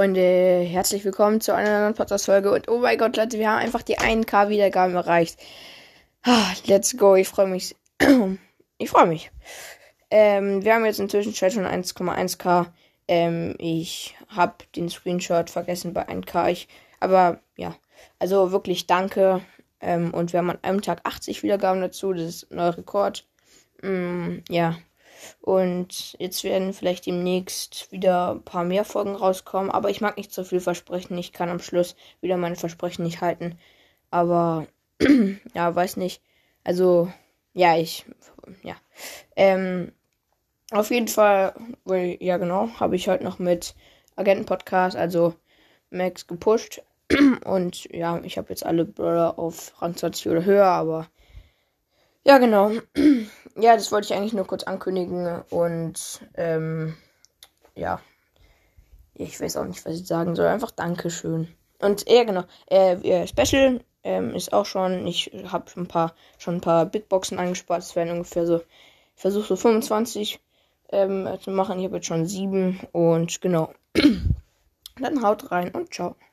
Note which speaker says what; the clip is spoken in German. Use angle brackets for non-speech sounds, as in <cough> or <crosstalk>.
Speaker 1: Freunde, herzlich willkommen zu einer neuen Podcast-Folge. Und oh mein Gott, Leute, wir haben einfach die 1K Wiedergaben erreicht. Let's go, ich freue mich. <clears throat> ich freue mich. Ähm, wir haben jetzt inzwischen schon 1,1K. Ähm, ich habe den Screenshot vergessen bei 1K. Ich, aber ja, also wirklich danke. Ähm, und wir haben an einem Tag 80 Wiedergaben dazu. Das ist ein neuer Rekord. Mm, ja. Und jetzt werden vielleicht demnächst wieder ein paar mehr Folgen rauskommen. Aber ich mag nicht so viel versprechen. Ich kann am Schluss wieder meine Versprechen nicht halten. Aber <clears throat> ja, weiß nicht. Also, ja, ich, ja. Ähm, auf jeden Fall, ja genau, habe ich heute noch mit Agenten-Podcast, also Max gepusht. <clears throat> Und ja, ich habe jetzt alle Brawler auf Rang 20 oder höher, aber ja, genau. <clears throat> ja, das wollte ich eigentlich nur kurz ankündigen und ähm, ja. Ich weiß auch nicht, was ich sagen soll. Einfach Dankeschön. Und ja, genau. Äh, Special ähm, ist auch schon. Ich habe schon ein paar, schon ein paar Big Boxen angespart. Es werden ungefähr so. Ich versuche so 25 ähm, zu machen. Ich habe jetzt schon sieben und genau. <clears throat> Dann haut rein und ciao.